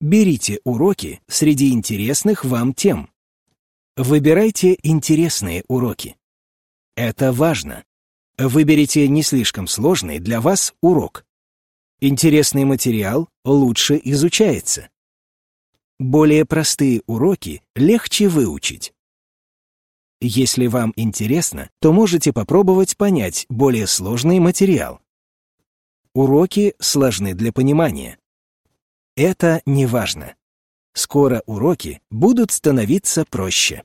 Берите уроки среди интересных вам тем. Выбирайте интересные уроки. Это важно. Выберите не слишком сложный для вас урок. Интересный материал лучше изучается. Более простые уроки легче выучить. Если вам интересно, то можете попробовать понять более сложный материал. Уроки сложны для понимания. Это не важно. Скоро уроки будут становиться проще.